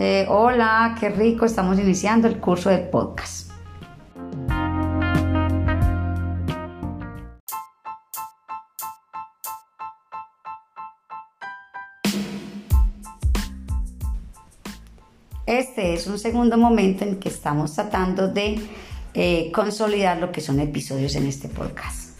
Eh, hola, qué rico, estamos iniciando el curso de podcast. Este es un segundo momento en que estamos tratando de eh, consolidar lo que son episodios en este podcast.